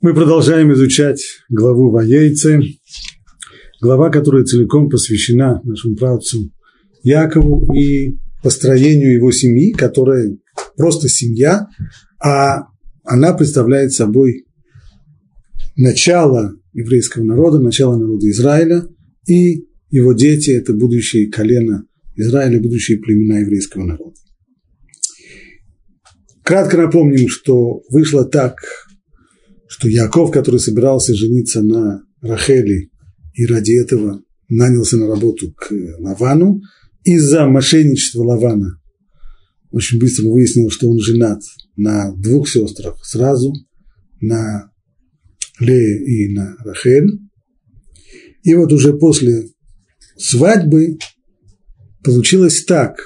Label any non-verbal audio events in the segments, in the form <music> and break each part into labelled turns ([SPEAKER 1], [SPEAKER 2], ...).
[SPEAKER 1] Мы продолжаем изучать главу Ваейцы, глава, которая целиком посвящена нашему правцу Якову и построению его семьи, которая просто семья, а она представляет собой начало еврейского народа, начало народа Израиля, и его дети – это будущее колено Израиля, будущие племена еврейского народа. Кратко напомним, что вышло так, что Яков, который собирался жениться на Рахели и ради этого нанялся на работу к Лавану, из-за мошенничества Лавана очень быстро выяснил, что он женат на двух сестрах сразу, на Лея и на Рахель. И вот уже после свадьбы получилось так,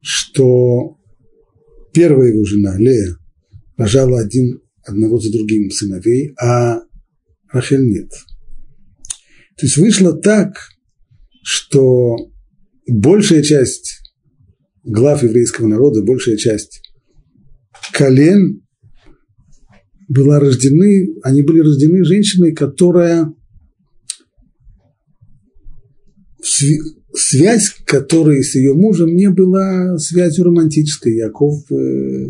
[SPEAKER 1] что первая его жена, Лея, рожала один одного за другим сыновей, а Рахель нет. То есть вышло так, что большая часть глав еврейского народа, большая часть колен была рождены, они были рождены женщиной, которая связь, которой с ее мужем не была связью романтической. Яков э,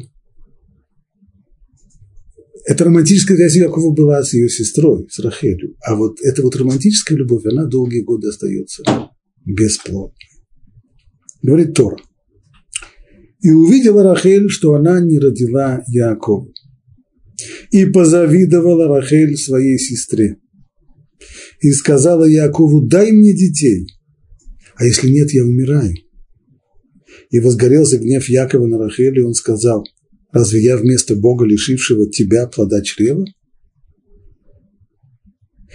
[SPEAKER 1] эта романтическая связь Якова была с ее сестрой, с Рахелью. А вот эта вот романтическая любовь, она долгие годы остается бесплодной. Говорит Тора. И увидела Рахель, что она не родила Якова. И позавидовала Рахель своей сестре. И сказала Якову, дай мне детей, а если нет, я умираю. И возгорелся гнев Якова на Рахель, и он сказал, Разве я вместо Бога, лишившего тебя плода чрева?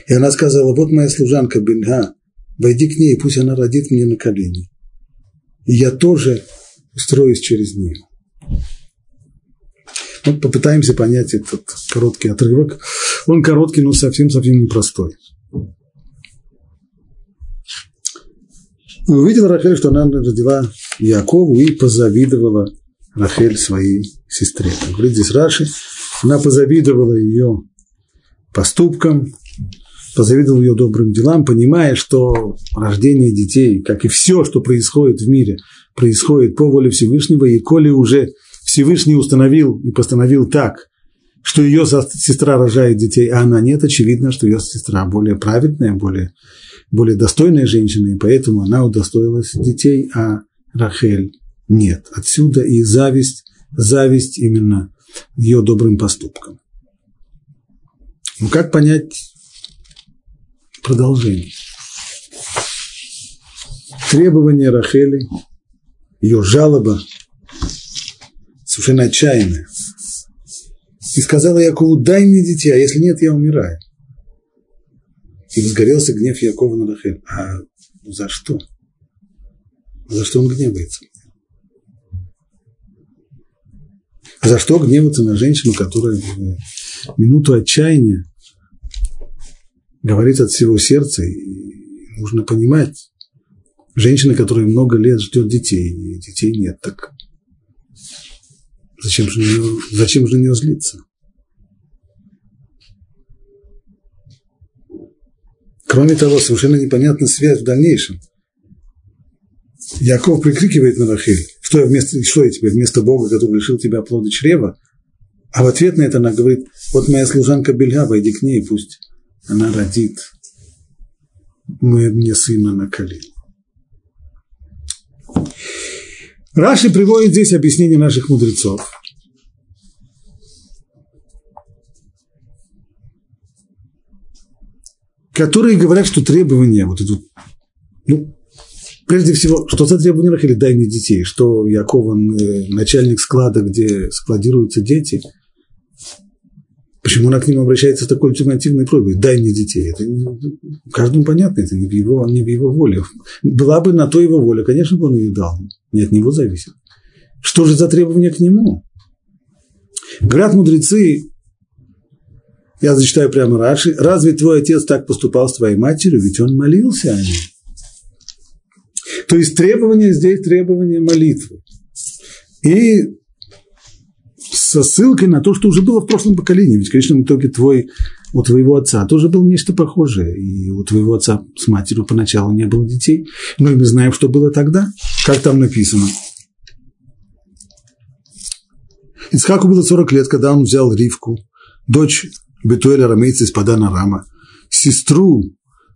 [SPEAKER 1] И она сказала, вот моя служанка Бенга, войди к ней, пусть она родит мне на колени. И я тоже устроюсь через нее. Вот попытаемся понять этот короткий отрывок. Он короткий, но совсем-совсем непростой. Увидела Рахель, что она родила Якову и позавидовала Рахель своей сестре. Так говорит здесь Раши, она позавидовала ее поступкам, позавидовала ее добрым делам, понимая, что рождение детей, как и все, что происходит в мире, происходит по воле Всевышнего, и коли уже Всевышний установил и постановил так, что ее сестра рожает детей, а она нет, очевидно, что ее сестра более праведная, более, более достойная женщина, и поэтому она удостоилась детей, а Рахель нет. Отсюда и зависть, зависть именно ее добрым поступкам. Ну как понять продолжение? Требование Рахели, ее жалоба, совершенно отчаянная. И сказала Якову, дай мне детей, а если нет, я умираю. И возгорелся гнев Якова на Рахель. А за что? За что он гневается? За что гневаться на женщину, которая в минуту отчаяния говорит от всего сердца, и нужно понимать, женщина, которая много лет ждет детей, и детей нет, так зачем же нее, зачем же на нее злиться? Кроме того, совершенно непонятна связь в дальнейшем. Яков прикрикивает на Рахиль, что я, вместо, что я тебе вместо Бога, который лишил тебя плода чрева? А в ответ на это она говорит, вот моя служанка Бельга, войди к ней, пусть она родит мне сына на колени. Раши приводит здесь объяснение наших мудрецов. которые говорят, что требования, вот это, ну, Прежде всего, что за требование Рахили? Дай мне детей. Что Яков, он э, начальник склада, где складируются дети. Почему она к нему обращается с такой альтернативной просьбой? Дай мне детей. Это каждому понятно, это не в, его, не в его воле. Была бы на то его воля, конечно бы он ее дал. Не от него зависит. Что же за требования к нему? Говорят мудрецы, я зачитаю прямо Раши, разве твой отец так поступал с твоей матерью? Ведь он молился о ней. То есть требование здесь требование молитвы. И со ссылкой на то, что уже было в прошлом поколении. Ведь в конечном итоге твой, у твоего отца тоже было нечто похожее. И у твоего отца с матерью поначалу не было детей. Но и мы знаем, что было тогда. Как там написано. Ицхаку было 40 лет, когда он взял Ривку, дочь Бетуэля Рамейца из Падана Рама, сестру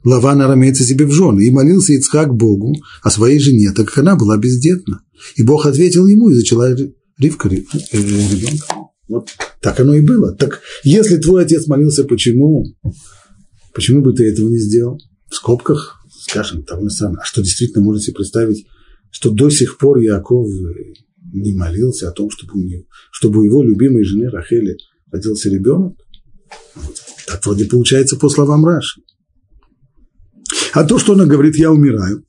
[SPEAKER 1] Лавана Рамейца себе в жены, и молился Ицхак Богу о своей жене, так как она была бездетна. И Бог ответил ему и зачала Ривка э, ребенка. Вот так оно и было. Так если твой отец молился, почему? Почему бы ты этого не сделал? В скобках, скажем, того самое. А что действительно можете представить, что до сих пор Яков не молился о том, чтобы у, него, чтобы у его любимой жены Рахели родился ребенок? Вот. Так вроде получается по словам Раши. А то, что она говорит, я умираю.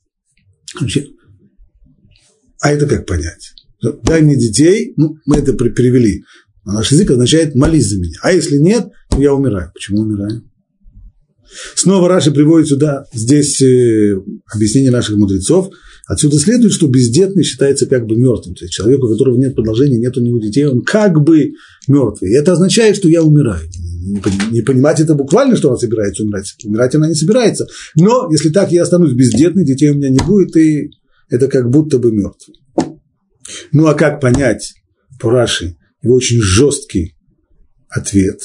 [SPEAKER 1] А это как понять? Дай мне детей, ну, мы это перевели на наш язык, означает молись за меня. А если нет, то я умираю. Почему умираю? Снова Раши приводит сюда, здесь э, объяснение наших мудрецов. Отсюда следует, что бездетный считается как бы мертвым. То есть человек, у которого нет продолжения, нет у него детей, он как бы мертвый. И это означает, что я умираю не понимать это буквально, что она собирается умирать. Умирать она не собирается. Но если так я останусь бездетной, детей у меня не будет, и это как будто бы мертвый. Ну а как понять по Раши его очень жесткий ответ?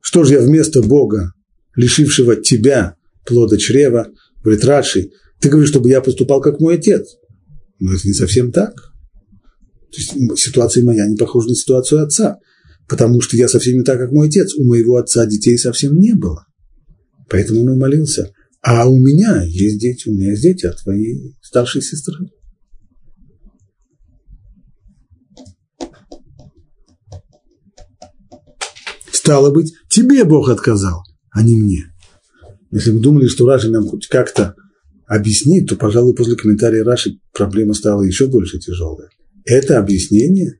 [SPEAKER 1] Что же я вместо Бога, лишившего тебя плода чрева, говорит Раши, ты говоришь, чтобы я поступал как мой отец. Но это не совсем так. То есть ситуация моя не похожа на ситуацию отца потому что я совсем не так, как мой отец. У моего отца детей совсем не было. Поэтому он молился. А у меня есть дети, у меня есть дети от твоей старшей сестры. Стало быть, тебе Бог отказал, а не мне. Если вы думали, что Раши нам хоть как-то объяснит, то, пожалуй, после комментария Раши проблема стала еще больше тяжелая. Это объяснение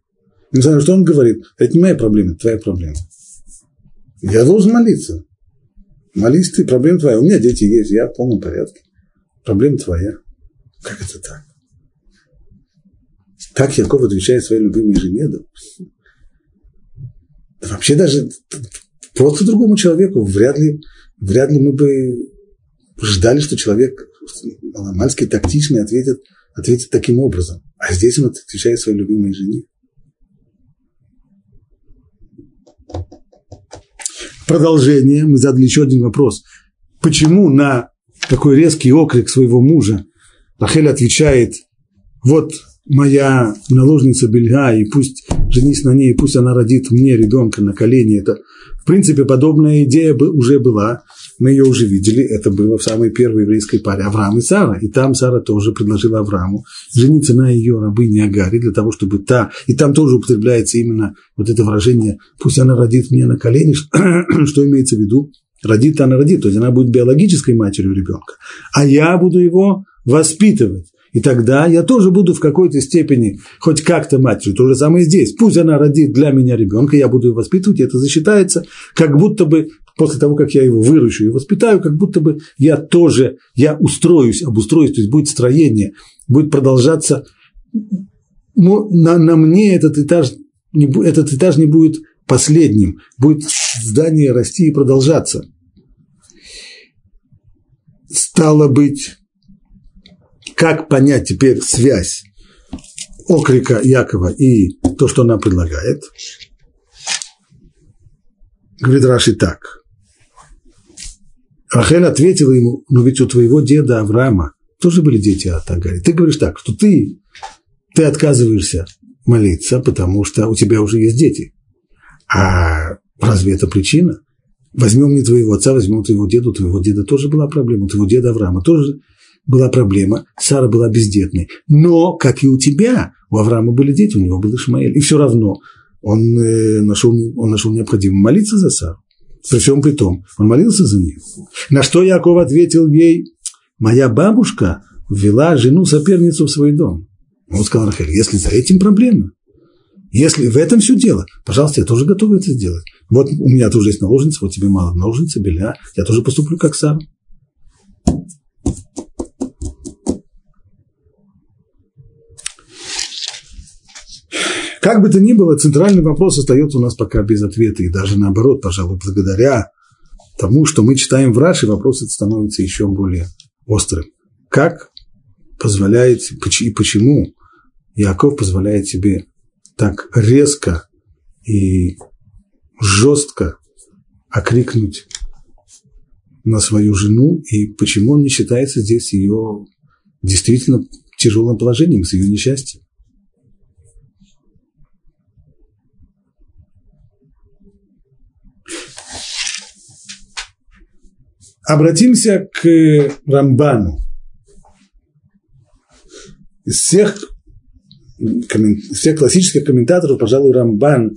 [SPEAKER 1] не знаю, что он говорит. Это не моя проблема, это твоя проблема. Я должен молиться. Молись ты, проблема твоя. У меня дети есть, я в полном порядке. Проблема твоя. Как это так? Так Яков отвечает своей любимой жене. Да вообще даже просто другому человеку вряд ли, вряд ли мы бы ждали, что человек маломальски тактичный ответит, ответит таким образом. А здесь он отвечает своей любимой жене. продолжение, мы задали еще один вопрос. Почему на такой резкий окрик своего мужа Рахель отвечает, вот моя наложница Бельга, и пусть женись на ней, и пусть она родит мне ребенка на колени. Это, в принципе, подобная идея уже была мы ее уже видели, это было в самой первой еврейской паре Авраам и Сара, и там Сара тоже предложила Аврааму жениться на ее рабыне Агаре для того, чтобы та, и там тоже употребляется именно вот это выражение, пусть она родит мне на колени, <clears throat> что имеется в виду, родит она родит, то есть она будет биологической матерью ребенка, а я буду его воспитывать. И тогда я тоже буду в какой-то степени хоть как-то матерью. То же самое здесь. Пусть она родит для меня ребенка, я буду его воспитывать, и это засчитается, как будто бы после того, как я его выращу и воспитаю, как будто бы я тоже, я устроюсь, обустроюсь, то есть будет строение, будет продолжаться. На, на мне этот этаж, не, этот этаж не будет последним, будет здание расти и продолжаться. Стало быть, как понять теперь связь окрика Якова и то, что она предлагает? Говорит Раши так. Рахель ответила ему, но ведь у твоего деда Авраама тоже были дети от Агари. Ты говоришь так, что ты, ты отказываешься молиться, потому что у тебя уже есть дети. А разве это причина? Возьмем не твоего отца, возьмем твоего деда, у твоего деда тоже была проблема, у твоего деда Авраама тоже была проблема, Сара была бездетной. Но, как и у тебя, у Авраама были дети, у него был Ишмаэль. И все равно он, э, нашел, он нашел необходимым молиться за Сару. При всем при том, он молился за нее. На что Яков ответил ей, моя бабушка ввела жену-соперницу в свой дом. Он сказал Рахель, если за этим проблема, если в этом все дело, пожалуйста, я тоже готов это сделать. Вот у меня тоже есть наложница, вот тебе мало наложницы, белья, я тоже поступлю как сам. Как бы то ни было, центральный вопрос остается у нас пока без ответа, и даже наоборот, пожалуй, благодаря тому, что мы читаем в Раши, вопрос этот становится еще более острым. Как позволяет, и почему Яков позволяет себе так резко и жестко окрикнуть на свою жену, и почему он не считается здесь ее действительно тяжелым положением, с ее несчастьем. Обратимся к Рамбану. Из всех, из всех классических комментаторов, пожалуй, Рамбан,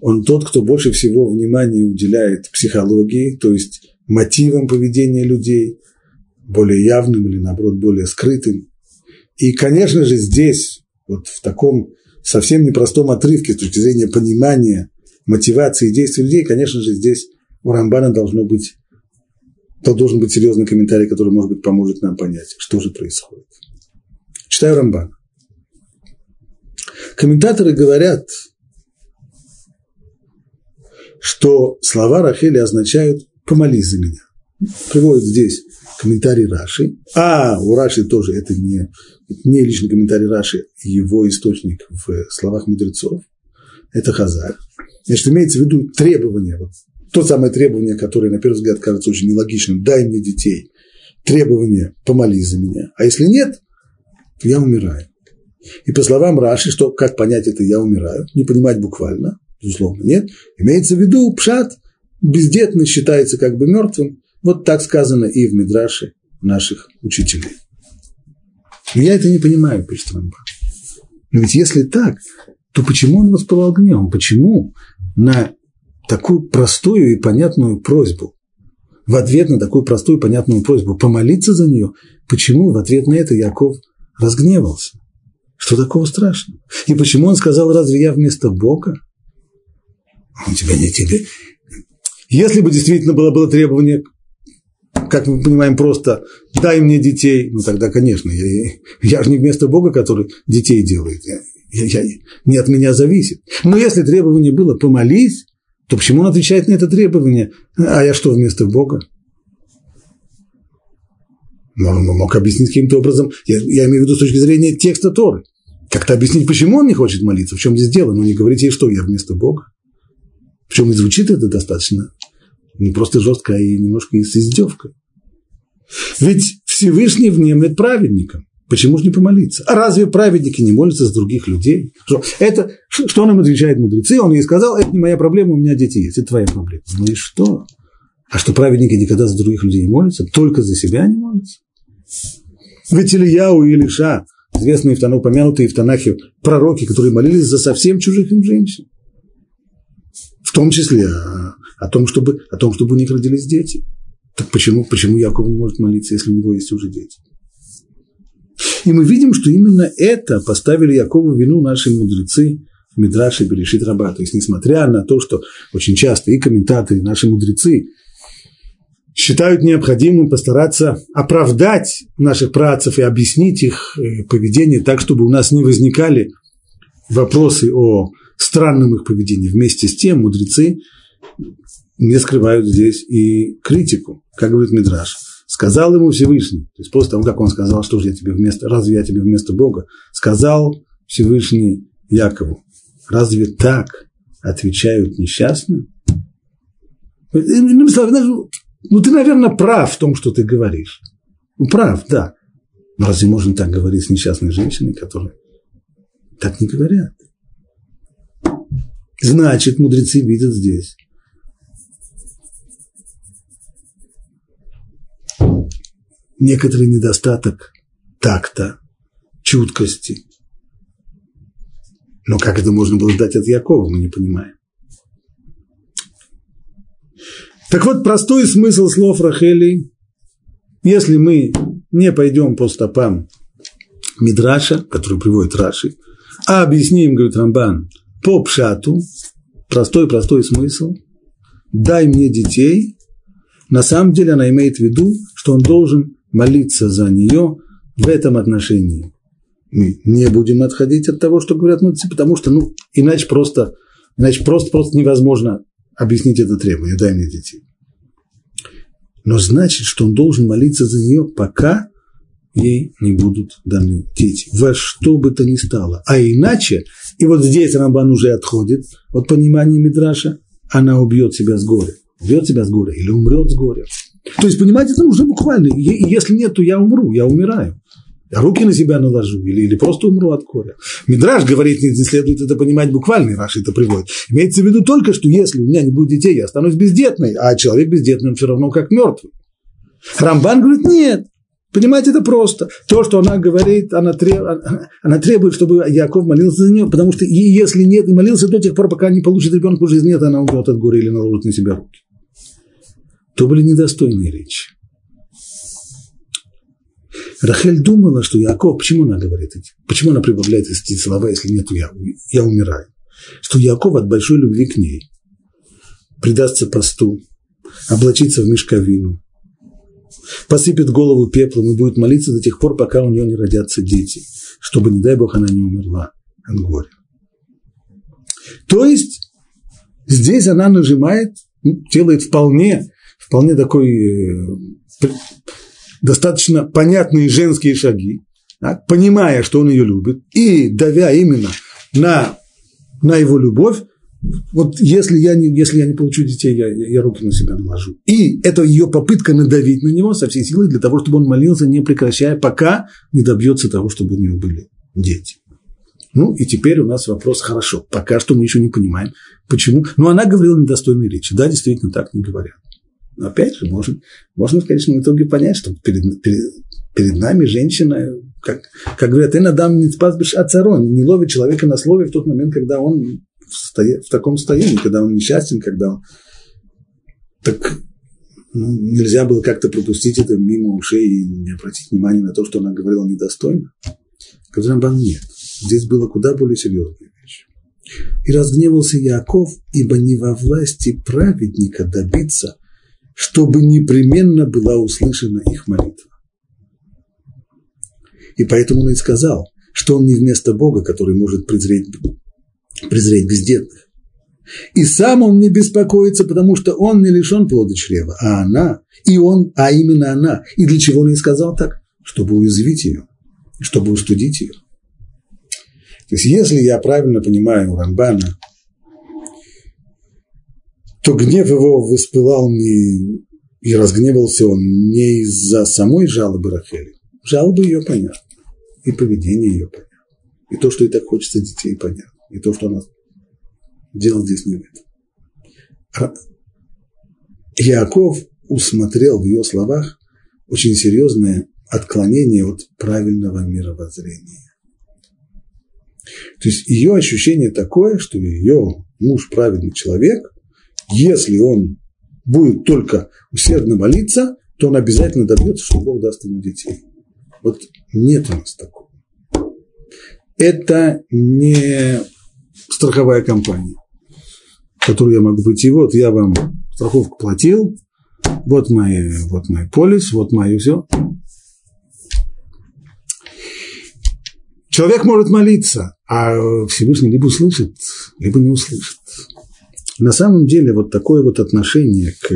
[SPEAKER 1] он тот, кто больше всего внимания уделяет психологии, то есть мотивам поведения людей, более явным или, наоборот, более скрытым. И, конечно же, здесь, вот в таком совсем непростом отрывке с точки зрения понимания мотивации действий людей, конечно же, здесь у Рамбана должно быть, то должен быть серьезный комментарий, который, может быть, поможет нам понять, что же происходит. Читаю Рамбана. Комментаторы говорят, что слова Рахели означают «помолись за меня». Приводит здесь комментарий Раши. А, у Раши тоже это не, не личный комментарий Раши, его источник в словах мудрецов. Это Хазар. Значит, имеется в виду требование, вот, то самое требование, которое, на первый взгляд, кажется очень нелогичным. Дай мне детей. Требование «помолись за меня». А если нет, то я умираю. И по словам Раши, что как понять это «я умираю», не понимать буквально, безусловно, нет. Имеется в виду пшат, бездетный считается как бы мертвым. Вот так сказано и в Мидраше наших учителей. Но я это не понимаю, пишет Рамбан. Но ведь если так, то почему он воспылал гневом? Почему на такую простую и понятную просьбу, в ответ на такую простую и понятную просьбу помолиться за нее, почему в ответ на это Яков разгневался? Что такого страшного? И почему он сказал, разве я вместо Бога? Он тебя не тебе. Если бы действительно было, было требование, как мы понимаем, просто дай мне детей, ну тогда, конечно, я, я же не вместо Бога, который детей делает. Я, я, не от меня зависит. Но если требование было помолись, то почему он отвечает на это требование? А я что вместо Бога? Он мог объяснить каким-то образом, я, я имею в виду с точки зрения текста Торы. Как-то объяснить, почему он не хочет молиться, в чем здесь дело, но не говорить ей, что я вместо Бога. Причем и звучит это достаточно не просто жестко, а и немножко и с издевкой. Ведь Всевышний внемлет праведникам. Почему же не помолиться? А разве праведники не молятся с других людей? Что, это, что нам отвечает мудрецы? Он ей сказал, это не моя проблема, у меня дети есть, это твоя проблема. Ну и что? А что праведники никогда за других людей не молятся? Только за себя не молятся? Ведь Ильяу и Илиша, известные в Тану, упомянутые в Танахе пророки, которые молились за совсем чужих им женщин. В том числе о, о, том, чтобы, о том, чтобы у них родились дети. Так почему, почему Яков не может молиться, если у него есть уже дети? И мы видим, что именно это поставили Якову вину наши мудрецы в Мидраше Берешит Раба. То есть, несмотря на то, что очень часто и комментаторы, и наши мудрецы считают необходимым постараться оправдать наших працев и объяснить их э, поведение так, чтобы у нас не возникали вопросы о странном их поведении. Вместе с тем мудрецы не скрывают здесь и критику, как говорит Мидраш. Сказал ему Всевышний, то есть после того, как он сказал, что же я тебе вместо, разве я тебе вместо Бога, сказал Всевышний Якову, разве так отвечают несчастные? Ну, ты, наверное, прав в том, что ты говоришь. Ну, прав, да. Но разве можно так говорить с несчастной женщиной, которая так не говорят? Значит, мудрецы видят здесь некоторый недостаток такта, чуткости. Но как это можно было ждать от Якова, мы не понимаем. Так вот, простой смысл слов Рахели, если мы не пойдем по стопам Мидраша, который приводит Раши, а объясним, говорит Рамбан, по пшату, простой-простой смысл, дай мне детей, на самом деле она имеет в виду, что он должен молиться за нее в этом отношении. мы не будем отходить от того, что говорят мудрецы, потому что, ну, иначе просто, иначе просто, просто невозможно объяснить это требование, дай мне детей. Но значит, что он должен молиться за нее, пока ей не будут даны дети. Во что бы то ни стало. А иначе, и вот здесь Рамбан уже отходит от понимания Мидраша, она убьет себя с горя. Убьет себя с горя или умрет с горя. То есть, понимаете, это уже буквально. И если нет, то я умру, я умираю. Я руки на себя наложу или, или просто умру от горя. Мидраж говорит, не следует это понимать буквально, Раши это приводит. Имеется в виду только, что если у меня не будет детей, я останусь бездетной, а человек бездетный, он все равно как мертвый. Рамбан говорит, нет, Понимаете, это просто. То, что она говорит, она, треб... она требует, чтобы Яков молился за нее, потому что и если нет, и молился до тех пор, пока не получит ребенка, уже нет, она умрет от горя или наложит на себя руки. То были недостойные речи. Рахель думала, что Яков, почему она говорит эти, почему она прибавляет эти слова, если нет, я, я умираю. Что Яков от большой любви к ней предастся посту, облачится в мешковину, посыпет голову пеплом и будет молиться до тех пор, пока у нее не родятся дети, чтобы, не дай Бог, она не умерла от горя. То есть здесь она нажимает, ну, делает вполне, вполне такой э, достаточно понятные женские шаги, так, понимая, что он ее любит, и давя именно на, на его любовь, вот если я не, если я не получу детей, я, я, руки на себя наложу. И это ее попытка надавить на него со всей силой для того, чтобы он молился, не прекращая, пока не добьется того, чтобы у него были дети. Ну, и теперь у нас вопрос, хорошо, пока что мы еще не понимаем, почему. Но она говорила недостойные речи. Да, действительно, так не говорят. Но опять же, можно, можно в конечном итоге понять, что перед, перед, перед нами женщина, как, как говорят, инадам не спас царон, не ловит человека на слове в тот момент, когда он в, стоя, в таком состоянии, когда он несчастен, когда он... Так ну, нельзя было как-то пропустить это мимо ушей и не обратить внимания на то, что она говорила недостойно. Казрамбан нет. Здесь было куда более серьезная вещь. И разгневался Яков, ибо не во власти праведника добиться, чтобы непременно была услышана их молитва. И поэтому он и сказал, что он не вместо Бога, который может презреть презреть бездетных. И сам он не беспокоится, потому что он не лишен плода чрева, а она, и он, а именно она. И для чего он и сказал так? Чтобы уязвить ее, чтобы устудить ее. То есть, если я правильно понимаю Рамбана, то гнев его воспылал не и разгневался он не из-за самой жалобы Рахели. Жалобы ее понятны, и поведение ее понятно, и то, что ей так хочется детей, понятно и то, что она делает здесь не в этом. Яков усмотрел в ее словах очень серьезное отклонение от правильного мировоззрения. То есть ее ощущение такое, что ее муж правильный человек, если он будет только усердно молиться, то он обязательно добьется, что Бог даст ему детей. Вот нет у нас такого. Это не страховая компания, которую я могу прийти, вот я вам страховку платил, вот мой, вот мой полис, вот мое все. Человек может молиться, а Всевышний либо услышит, либо не услышит. На самом деле вот такое вот отношение к,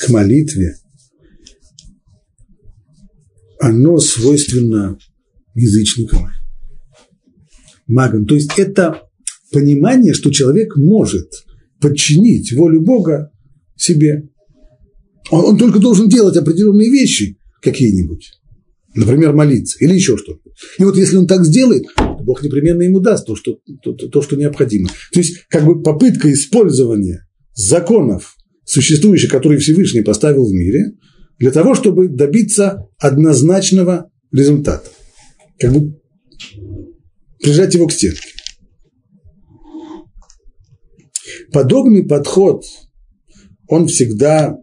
[SPEAKER 1] к молитве, оно свойственно язычникам магом. То есть это понимание, что человек может подчинить волю Бога себе. Он, он только должен делать определенные вещи какие-нибудь. Например, молиться или еще что-то. И вот если он так сделает, то Бог непременно ему даст то, что, то, то, то, что необходимо. То есть, как бы попытка использования законов, существующих, которые Всевышний поставил в мире, для того, чтобы добиться однозначного результата. Как бы прижать его к стенке. Подобный подход он всегда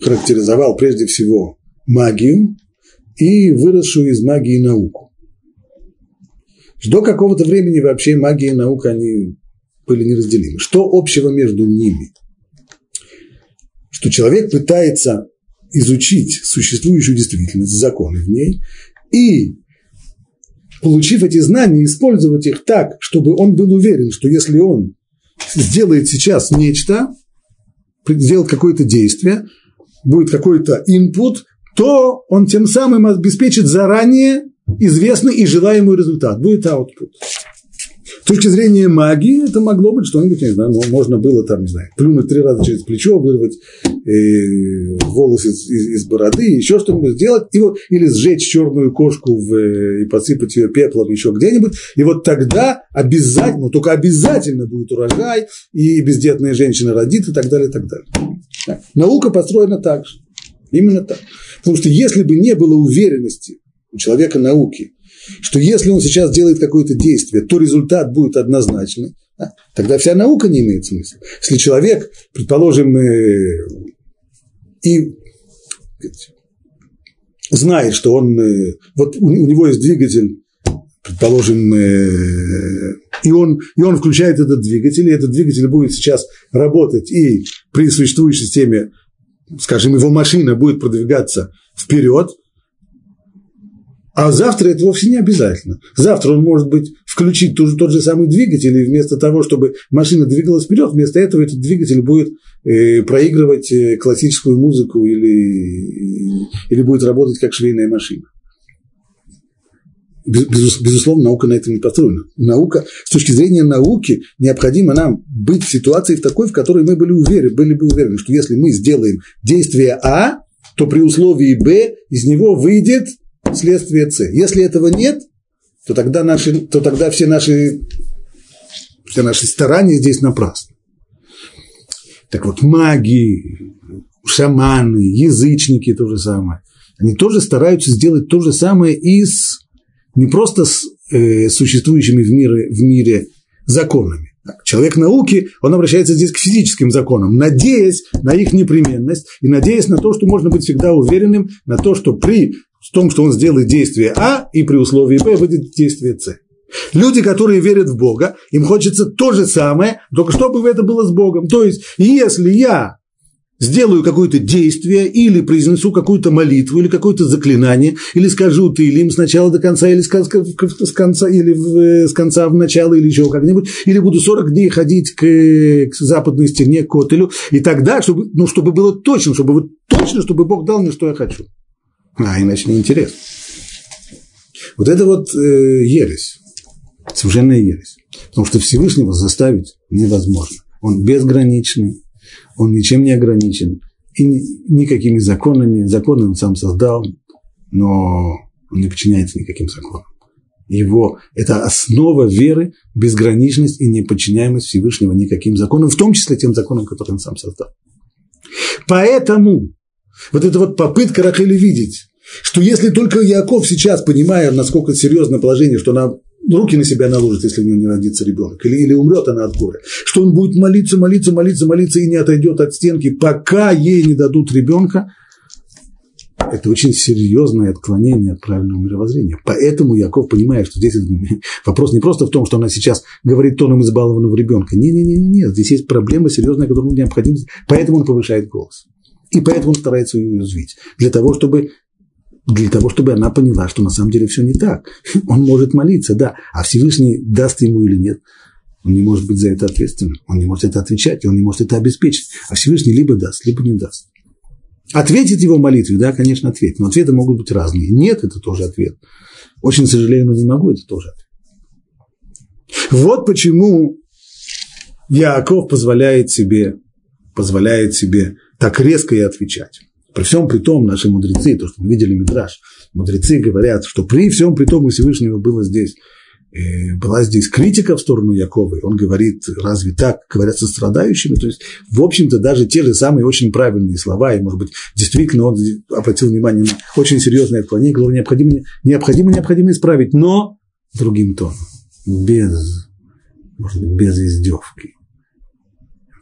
[SPEAKER 1] характеризовал прежде всего магию и выросшую из магии науку. До какого-то времени вообще магия и наука, они были неразделимы. Что общего между ними? Что человек пытается изучить существующую действительность, законы в ней, и, получив эти знания, использовать их так, чтобы он был уверен, что если он сделает сейчас нечто, сделает какое-то действие, будет какой-то input, то он тем самым обеспечит заранее известный и желаемый результат, будет output. С точки зрения магии это могло быть что-нибудь, не знаю, ну, можно было там, не знаю, плюнуть три раза через плечо, вырвать э, волосы из, из, из бороды, еще что-нибудь сделать, и вот, или сжечь черную кошку в, э, и посыпать ее пеплом еще где-нибудь, и вот тогда обязательно, ну, только обязательно будет урожай, и бездетная женщина родит, и так далее, и так далее. Так. Наука построена так же, именно так. Потому что если бы не было уверенности у человека науки, что если он сейчас делает какое-то действие, то результат будет однозначный, да, тогда вся наука не имеет смысла. Если человек, предположим, э, и знает, что он, э, вот у, у него есть двигатель, предположим, э, и он, и он включает этот двигатель, и этот двигатель будет сейчас работать, и при существующей системе, скажем, его машина будет продвигаться вперед – а завтра это вовсе не обязательно. Завтра он может быть включить тот тот же самый двигатель, и вместо того, чтобы машина двигалась вперед, вместо этого этот двигатель будет э, проигрывать э, классическую музыку или, или будет работать как швейная машина. Безусловно, наука на этом не построена. Наука, с точки зрения науки, необходимо нам быть в ситуации в такой, в которой мы были уверены, были бы уверены, что если мы сделаем действие А, то при условии Б из него выйдет следствие С. Если этого нет, то тогда, наши, то тогда все, наши, все наши старания здесь напрасны. Так вот, маги, шаманы, язычники то же самое. Они тоже стараются сделать то же самое и с не просто с э, существующими в мире, в мире законами. Человек науки, он обращается здесь к физическим законам, надеясь на их непременность и надеясь на то, что можно быть всегда уверенным, на то, что при в том, что он сделает действие А, и при условии Б выйдет действие С. Люди, которые верят в Бога, им хочется то же самое, только чтобы это было с Богом. То есть, если я сделаю какое-то действие, или произнесу какую-то молитву, или какое-то заклинание, или скажу ты или им с до конца, или с конца, или в, с конца в начало, или еще как-нибудь, или буду 40 дней ходить к, к западной стене, к Котелю, и тогда, чтобы, ну, чтобы было точно, чтобы точно, чтобы Бог дал мне, что я хочу. А иначе не интересно. Вот это вот э, ересь, совершенная ересь. Потому что Всевышнего заставить невозможно. Он безграничный, он ничем не ограничен, и никакими законами. Законы он сам создал, но он не подчиняется никаким законам. Его – это основа веры, безграничность и неподчиняемость Всевышнего никаким законам, в том числе тем законам, которые он сам создал. Поэтому вот эта вот попытка Рахели видеть, что если только Яков сейчас, понимая, насколько серьезное положение, что она руки на себя наложит, если у нее не родится ребенок, или, или умрет она от горя, что он будет молиться, молиться, молиться, молиться и не отойдет от стенки, пока ей не дадут ребенка, это очень серьезное отклонение от правильного мировоззрения. Поэтому Яков понимает, что здесь <laughs> вопрос не просто в том, что она сейчас говорит тоном избалованного ребенка. Не-не-не, здесь есть проблема серьезная, которую необходимо. Поэтому он повышает голос. И поэтому он старается ее уязвить. Для того, чтобы для того, чтобы она поняла, что на самом деле все не так. <laughs> Он может молиться, да, а Всевышний даст ему или нет. Он не может быть за это ответственным, он не может это отвечать, он не может это обеспечить. А Всевышний либо даст, либо не даст. Ответить его молитве, да, конечно, ответить, но ответы могут быть разные. Нет, это тоже ответ. Очень сожалею, но не могу, это тоже ответ. Вот почему Яков позволяет себе, позволяет себе так резко и отвечать. При всем при том, наши мудрецы, то, что мы видели Мидраш, мудрецы говорят, что при всем при том у Всевышнего было здесь, э, была здесь критика в сторону Якова, и он говорит, разве так, говорят со страдающими, то есть, в общем-то, даже те же самые очень правильные слова, и, может быть, действительно он обратил внимание на очень серьезное отклонение, говорил, необходимо, необходимо, необходимо исправить, но другим тоном, без, может быть, без издевки,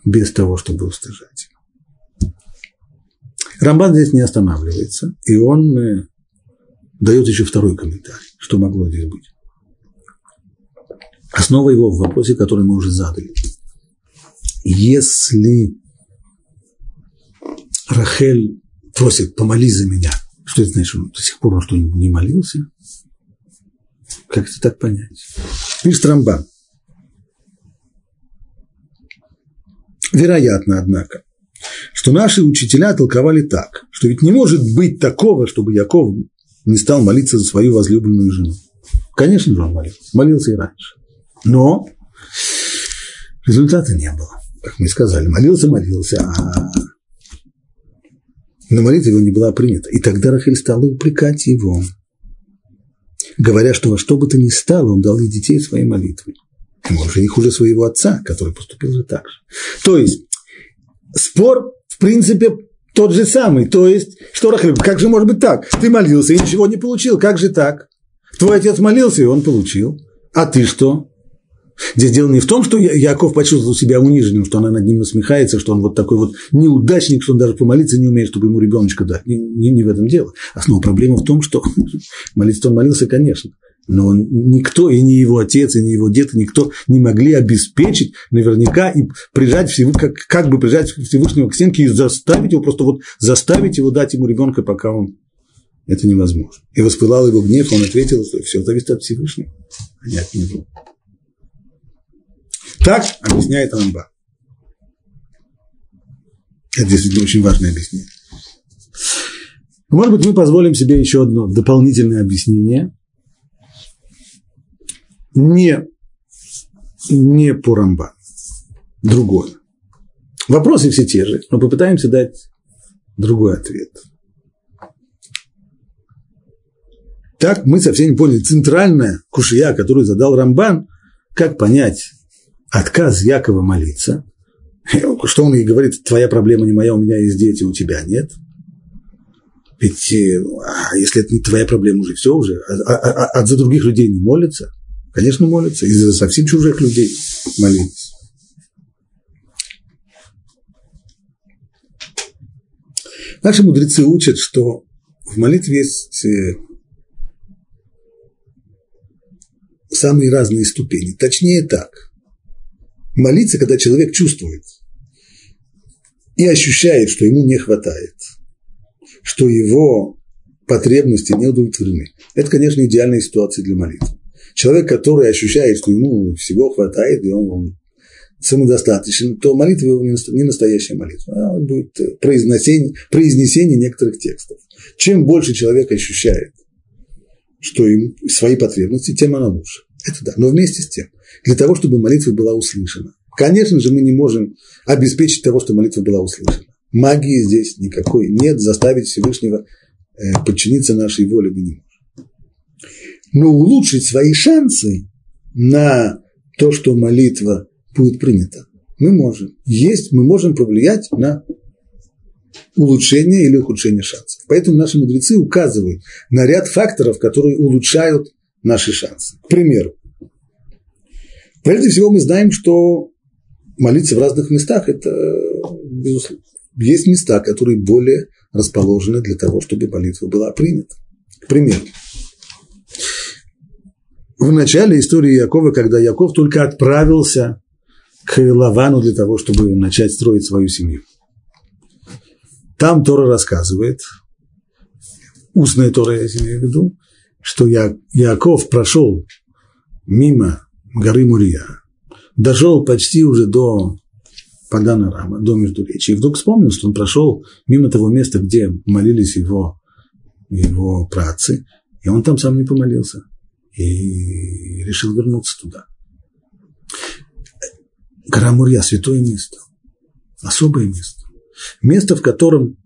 [SPEAKER 1] без того, чтобы устыжать. Рамбан здесь не останавливается, и он э, дает еще второй комментарий, что могло здесь быть. Основа его в вопросе, который мы уже задали. Если Рахель просит, помолись за меня. Что это значит? Он до сих пор он что, не молился? Как это так понять? Пишет Рамбан. Вероятно, однако, что наши учителя толковали так, что ведь не может быть такого, чтобы Яков не стал молиться за свою возлюбленную жену. Конечно же, он молился. Молился и раньше. Но результата не было. Как мы сказали, молился, молился, а но молитва его не была принята. И тогда Рахель стала упрекать его, говоря, что во что бы то ни стало, он дал ей детей своей молитвой. Может, и хуже своего отца, который поступил же так же. То есть, спор, в принципе, тот же самый. То есть, что Рахель, как же может быть так? Ты молился и ничего не получил, как же так? Твой отец молился, и он получил. А ты что? Здесь дело не в том, что Яков почувствовал себя униженным, что она над ним насмехается, что он вот такой вот неудачник, что он даже помолиться не умеет, чтобы ему ребеночка дать. Не, не, не в этом дело. Основная проблема в том, что <laughs> молиться он молился, конечно, но никто, и не его отец, и не его дед, никто не могли обеспечить наверняка и прижать Всевышнего, как, как бы прижать Всевышнего к стенке и заставить его, просто вот заставить его дать ему ребенка, пока он это невозможно. И воспылал его гнев, он ответил, что все зависит от Всевышнего, а не от него. Так объясняет Рамба. Это действительно очень важное объяснение. Может быть, мы позволим себе еще одно дополнительное объяснение. Не, не по Рамба, другое. Вопросы все те же, но попытаемся дать другой ответ. Так мы совсем не поняли. Центральная кушия, которую задал Рамбан, как понять отказ Якова молиться, <laughs> что он ей говорит, твоя проблема не моя, у меня есть дети, у тебя нет. Ведь э, а если это не твоя проблема, уже все уже, а, а, а, а за других людей не молится, конечно, молится, и за совсем чужих людей молиться. Наши мудрецы учат, что в молитве есть э, самые разные ступени. Точнее так – молиться, когда человек чувствует и ощущает, что ему не хватает, что его потребности не удовлетворены. Это, конечно, идеальная ситуация для молитвы. Человек, который ощущает, что ему всего хватает, и он, он самодостаточен, то молитва его не настоящая молитва. Она будет произнесение, произнесение некоторых текстов. Чем больше человек ощущает, что им свои потребности, тем она лучше. Это да. Но вместе с тем, для того, чтобы молитва была услышана. Конечно же, мы не можем обеспечить того, что молитва была услышана. Магии здесь никакой нет, заставить Всевышнего э, подчиниться нашей воле мы не можем. Но улучшить свои шансы на то, что молитва будет принята, мы можем. Есть, мы можем повлиять на улучшение или ухудшение шансов. Поэтому наши мудрецы указывают на ряд факторов, которые улучшают наши шансы. К примеру, Прежде всего мы знаем, что молиться в разных местах – это, безусловно, есть места, которые более расположены для того, чтобы молитва была принята. К примеру, в начале истории Якова, когда Яков только отправился к Лавану для того, чтобы начать строить свою семью. Там Тора рассказывает, устная Тора я имею в виду, что Яков прошел мимо горы Мурия, дошел почти уже до Падана Рама, до Междуречия, и вдруг вспомнил, что он прошел мимо того места, где молились его, его працы, и он там сам не помолился, и решил вернуться туда. Гора Мурья – святое место, особое место. Место, в котором,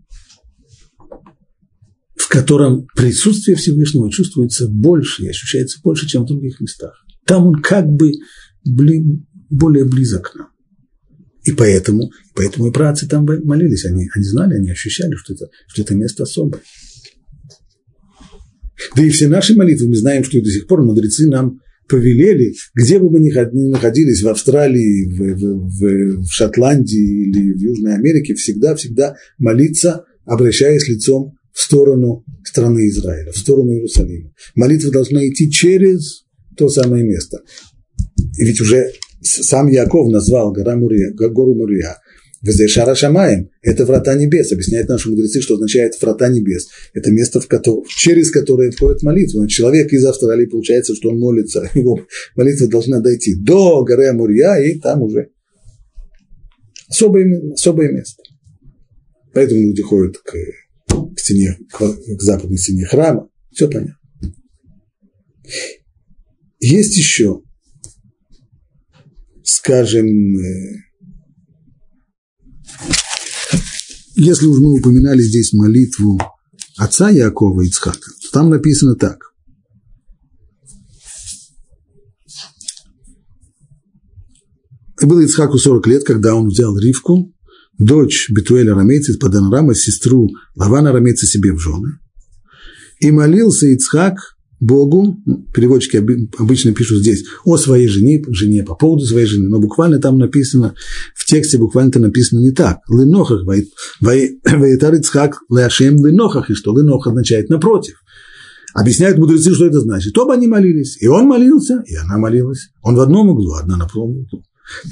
[SPEAKER 1] в котором присутствие Всевышнего чувствуется больше и ощущается больше, чем в других местах. Там он как бы бли, более близок к нам. И поэтому, поэтому и працы там молились. Они, они знали, они ощущали, что это, что это место особое. Да и все наши молитвы, мы знаем, что до сих пор мудрецы нам повелели, где бы мы ни находились, в Австралии, в, в, в Шотландии или в Южной Америке, всегда-всегда молиться, обращаясь лицом в сторону страны Израиля, в сторону Иерусалима. Молитва должна идти через то самое место. И ведь уже сам Яков назвал гора Мурия, гору Мурия Везешара Шамаем – это врата небес. Объясняют наши мудрецы, что означает врата небес. Это место, в котором, через которое входит молитва. Человек из Австралии, получается, что он молится, <laughs> его молитва должна дойти до горы Амурья, и там уже особое, особое место. Поэтому люди ходят к, к, стене, к, к западной стене храма. Все понятно. Есть еще, скажем, э, если уж мы упоминали здесь молитву отца Якова Ицхака, то там написано так. И было Ицхаку 40 лет, когда он взял Ривку, дочь Бетуэля Рамейца из Паданарама, сестру Лавана Рамейца себе в жены. И молился Ицхак Богу, переводчики обычно пишут здесь о своей жене, жене по поводу своей жены, но буквально там написано, в тексте буквально это написано не так. Лынохах, ваитар Ицхак леашем лынохах, и что лынох означает напротив. Объясняют мудрецы, что это значит. Оба они молились, и он молился, и она молилась. Он в одном углу, одна на втором углу.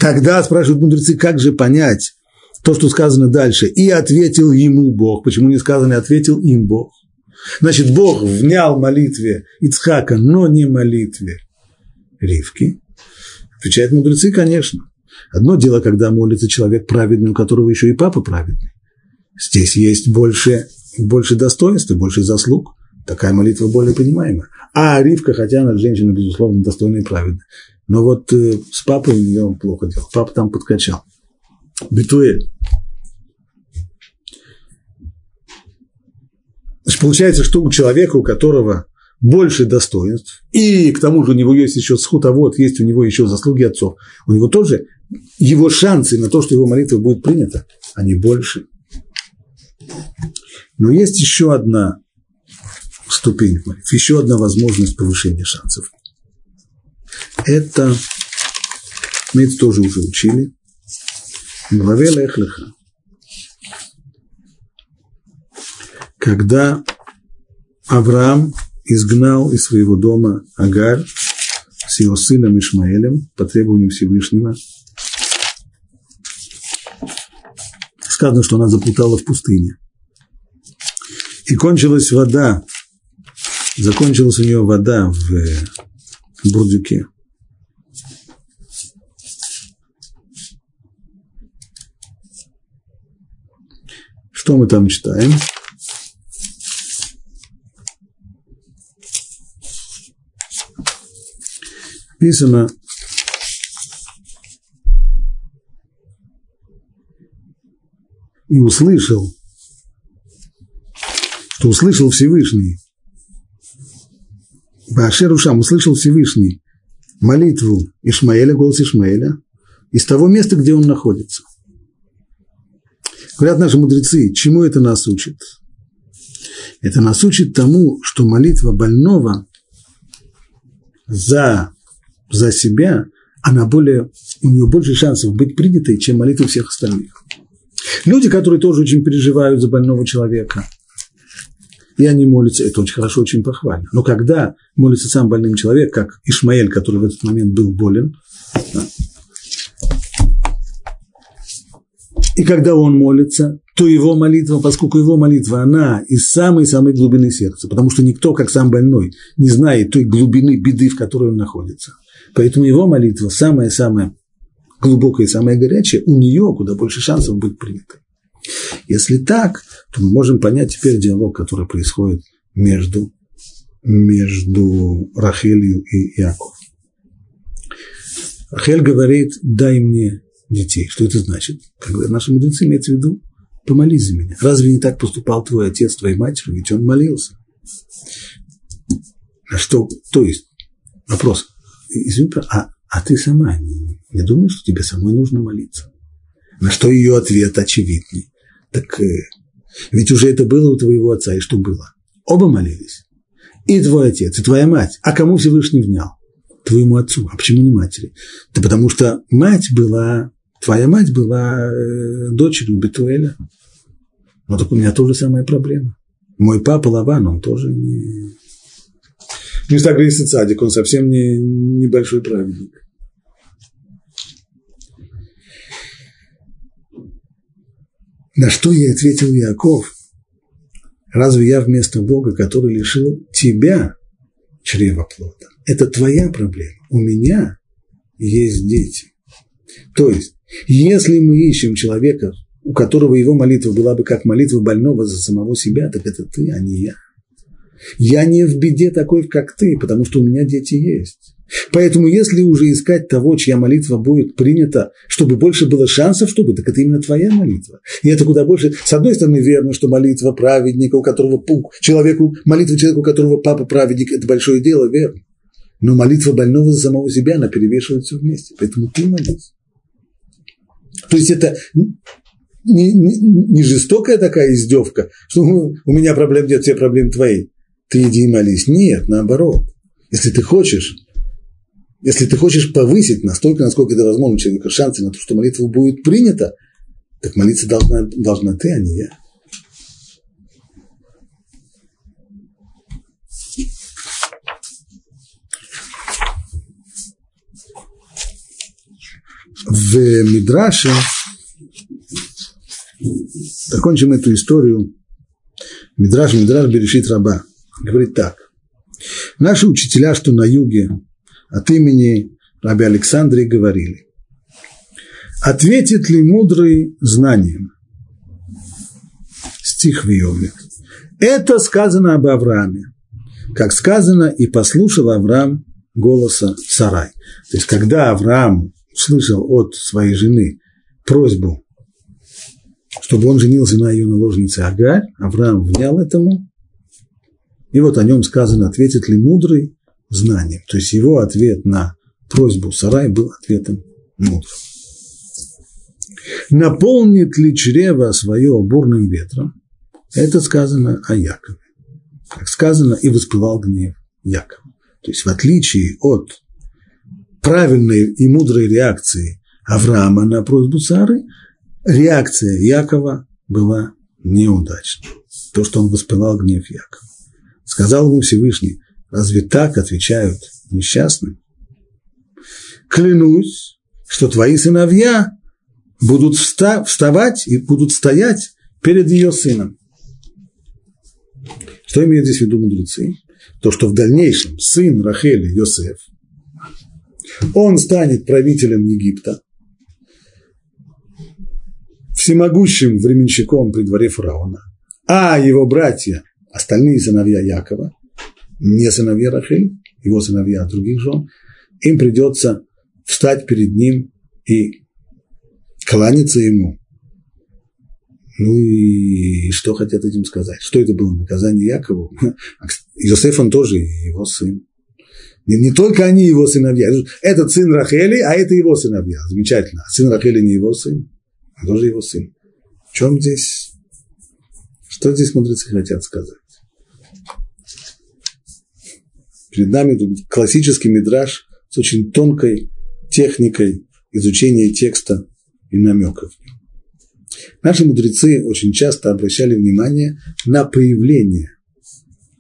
[SPEAKER 1] Тогда спрашивают мудрецы, как же понять то, что сказано дальше. И ответил ему Бог. Почему не сказано, ответил им Бог? Значит, Бог внял молитве Ицхака, но не молитве Ривки. Отвечают мудрецы, конечно. Одно дело, когда молится человек праведный, у которого еще и папа праведный. Здесь есть больше, больше достоинства, больше заслуг. Такая молитва более понимаема. А Ривка, хотя она женщина, безусловно, достойная и праведная. Но вот э, с папой у нее плохо делал. Папа там подкачал. Битуэль. Значит, получается, что у человека, у которого больше достоинств, и к тому же у него есть еще схутовод, есть у него еще заслуги отцов, у него тоже его шансы на то, что его молитва будет принята, они больше. Но есть еще одна ступень в молитве, еще одна возможность повышения шансов. Это мы это тоже уже учили. В главе Когда Авраам изгнал из своего дома Агар с его сыном Ишмаэлем по требованию Всевышнего, сказано, что она заплутала в пустыне. И кончилась вода, закончилась у нее вода в бурдюке. Что мы там читаем? Написано, и услышал, что услышал Всевышний. Башер Ушам услышал Всевышний молитву Ишмаэля, голос Ишмаэля, из того места, где он находится – Говорят наши мудрецы, чему это нас учит? Это нас учит тому, что молитва больного за, за себя, она более, у нее больше шансов быть принятой, чем молитва всех остальных. Люди, которые тоже очень переживают за больного человека, и они молятся, это очень хорошо, очень похвально. Но когда молится сам больным человек, как Ишмаэль, который в этот момент был болен, И когда он молится, то его молитва, поскольку его молитва, она из самой-самой глубины сердца, потому что никто, как сам больной, не знает той глубины беды, в которой он находится. Поэтому его молитва самая-самая глубокая самая горячая, у нее куда больше шансов быть принятой. Если так, то мы можем понять теперь диалог, который происходит между, между Рахелью и Яков. Рахель говорит, дай мне детей. Что это значит? Говорят наши мудрецы, имеется в виду, помолись за меня. Разве не так поступал твой отец, твоей матерью? Ведь он молился. А что, то есть, вопрос, извини, а, а ты сама не, не думаешь, что тебе самой нужно молиться? На что ее ответ очевидный. Так э, ведь уже это было у твоего отца, и что было? Оба молились. И твой отец, и твоя мать. А кому Всевышний внял? Твоему отцу. А почему не матери? Да потому что мать была Твоя мать была э, дочерью Бетуэля. Но так у меня тоже самая проблема. Мой папа Лаван, он тоже не... Не так говорит Цадик, он совсем не небольшой праведник. На что ей ответил Яков? Разве я вместо Бога, который лишил тебя чрева плода? Это твоя проблема. У меня есть дети. То есть, если мы ищем человека, у которого его молитва была бы как молитва больного за самого себя, так это ты, а не я. Я не в беде такой, как ты, потому что у меня дети есть. Поэтому если уже искать того, чья молитва будет принята, чтобы больше было шансов, чтобы, так это именно твоя молитва. И это куда больше, с одной стороны, верно, что молитва праведника, у которого человеку, молитва человека, у которого папа праведник, это большое дело, верно. Но молитва больного за самого себя, она перевешивает все вместе. Поэтому ты молись. То есть это не, не, не жестокая такая издевка, что у меня проблем нет, все проблемы твои. Ты иди и молись. Нет, наоборот. Если ты хочешь, если ты хочешь повысить настолько, насколько это возможно, человека шансы на то, что молитва будет принята, так молиться должна, должна ты, а не я. В Мидраше, закончим эту историю, Мидраш, Мидраш Берешит Раба, говорит так. Наши учителя, что на юге, от имени Раби Александрии говорили, ответит ли мудрый знанием? Стих в Иове. Это сказано об Аврааме, как сказано, и послушал Авраам голоса Сарай. То есть, когда Авраам услышал от своей жены просьбу, чтобы он женился на ее наложнице Агарь, Авраам внял этому, и вот о нем сказано, ответит ли мудрый знанием. То есть его ответ на просьбу Сарай был ответом мудрым. Наполнит ли чрево свое бурным ветром? Это сказано о Якове. Как сказано, и воспевал гнев Якова. То есть в отличие от правильной и мудрой реакции Авраама на просьбу Сары, реакция Якова была неудачной. То, что он воспевал гнев Якова. Сказал ему Всевышний, разве так отвечают несчастным? Клянусь, что твои сыновья будут вставать и будут стоять перед ее сыном. Что имеют здесь в виду мудрецы? То, что в дальнейшем сын Рахели, Йосеф, он станет правителем Египта, всемогущим временщиком при дворе фараона, а его братья, остальные сыновья Якова, не сыновья Рахель, его сыновья других жен, им придется встать перед ним и кланяться ему. Ну и что хотят этим сказать? Что это было? Наказание Якову? <laughs> Иосиф, он тоже его сын. Не, не только они его сыновья. Этот сын Рахели, а это его сыновья. Замечательно. А сын Рахели не его сын, а тоже его сын. В чем здесь? Что здесь мудрецы хотят сказать? Перед нами тут классический мидраж с очень тонкой техникой изучения текста и намеков. Наши мудрецы очень часто обращали внимание на появление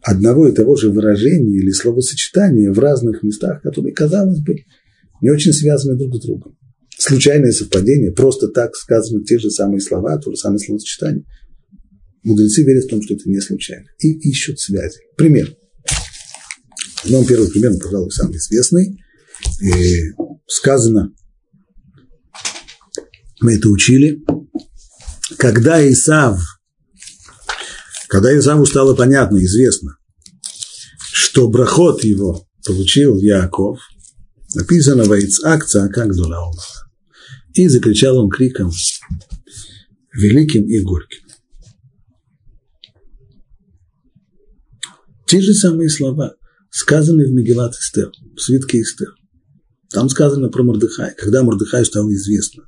[SPEAKER 1] одного и того же выражения или словосочетания в разных местах, которые, казалось бы, не очень связаны друг с другом. Случайное совпадение, просто так сказаны те же самые слова, то же самое словосочетание. Мудрецы верят в том, что это не случайно. И ищут связи. Пример. Ну, первый пример, пожалуй, самый известный. И сказано, мы это учили, когда Исав – когда Исаву стало понятно, известно, что брахот его получил Яков, написано в акция как Дулаумара. И закричал он криком великим и горьким. Те же самые слова сказаны в Мегелат Эстер, в свитке Эстер. Там сказано про Мордыхай, когда Мордыхай стало известно,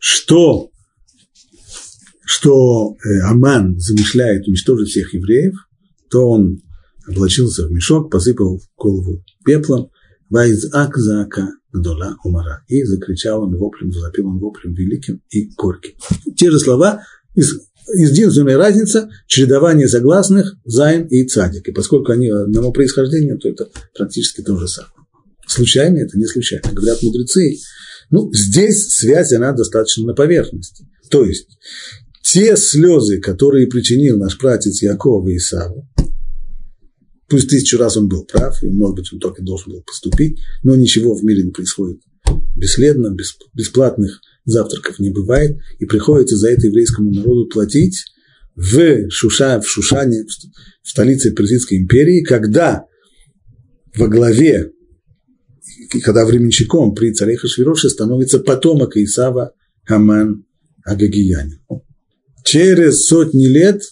[SPEAKER 1] что что э, Аман замышляет уничтожить всех евреев, то он облачился в мешок, посыпал голову пеплом, ויזעק זעקה גדולה ומרה. И закричал он воплем, завопил он воплем великим и горьким. Те же слова, единственная разница – чередование согласных зайн и цадик. И поскольку они одного происхождения, то это практически то же самое. Случайно это не случайно. Говорят мудрецы, ну, здесь связь, она достаточно на поверхности. То есть, те слезы, которые причинил наш братец Яков и Исаву, пусть тысячу раз он был прав, и, может быть, он только должен был поступить, но ничего в мире не происходит бесследно, без, бесплатных завтраков не бывает, и приходится за это еврейскому народу платить в, Шуша, в Шушане, в столице Персидской империи, когда во главе, когда временщиком при царе Хашвироше становится потомок Исава Хаман Агагиянин. Через сотни лет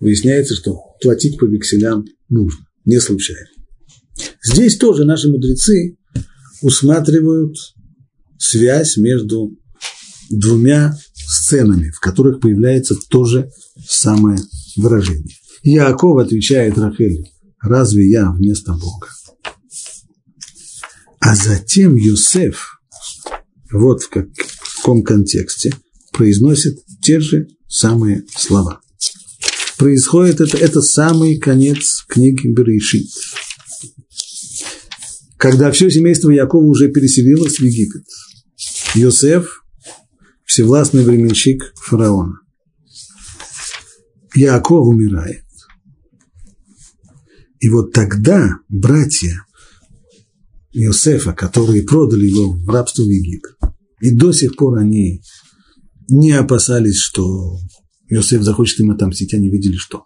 [SPEAKER 1] выясняется, что платить по векселям нужно, не случайно. Здесь тоже наши мудрецы усматривают связь между двумя сценами, в которых появляется то же самое выражение. Яаков отвечает Рахеле, разве я вместо Бога? А затем Юсеф, вот в каком контексте, произносит те же самые слова. Происходит это, это самый конец книги Берешит когда все семейство Якова уже переселилось в Египет. Йосеф – всевластный временщик фараона. Яков умирает. И вот тогда братья Иосифа, которые продали его в рабство в Египет, и до сих пор они не опасались, что Иосиф захочет им отомстить, они видели, что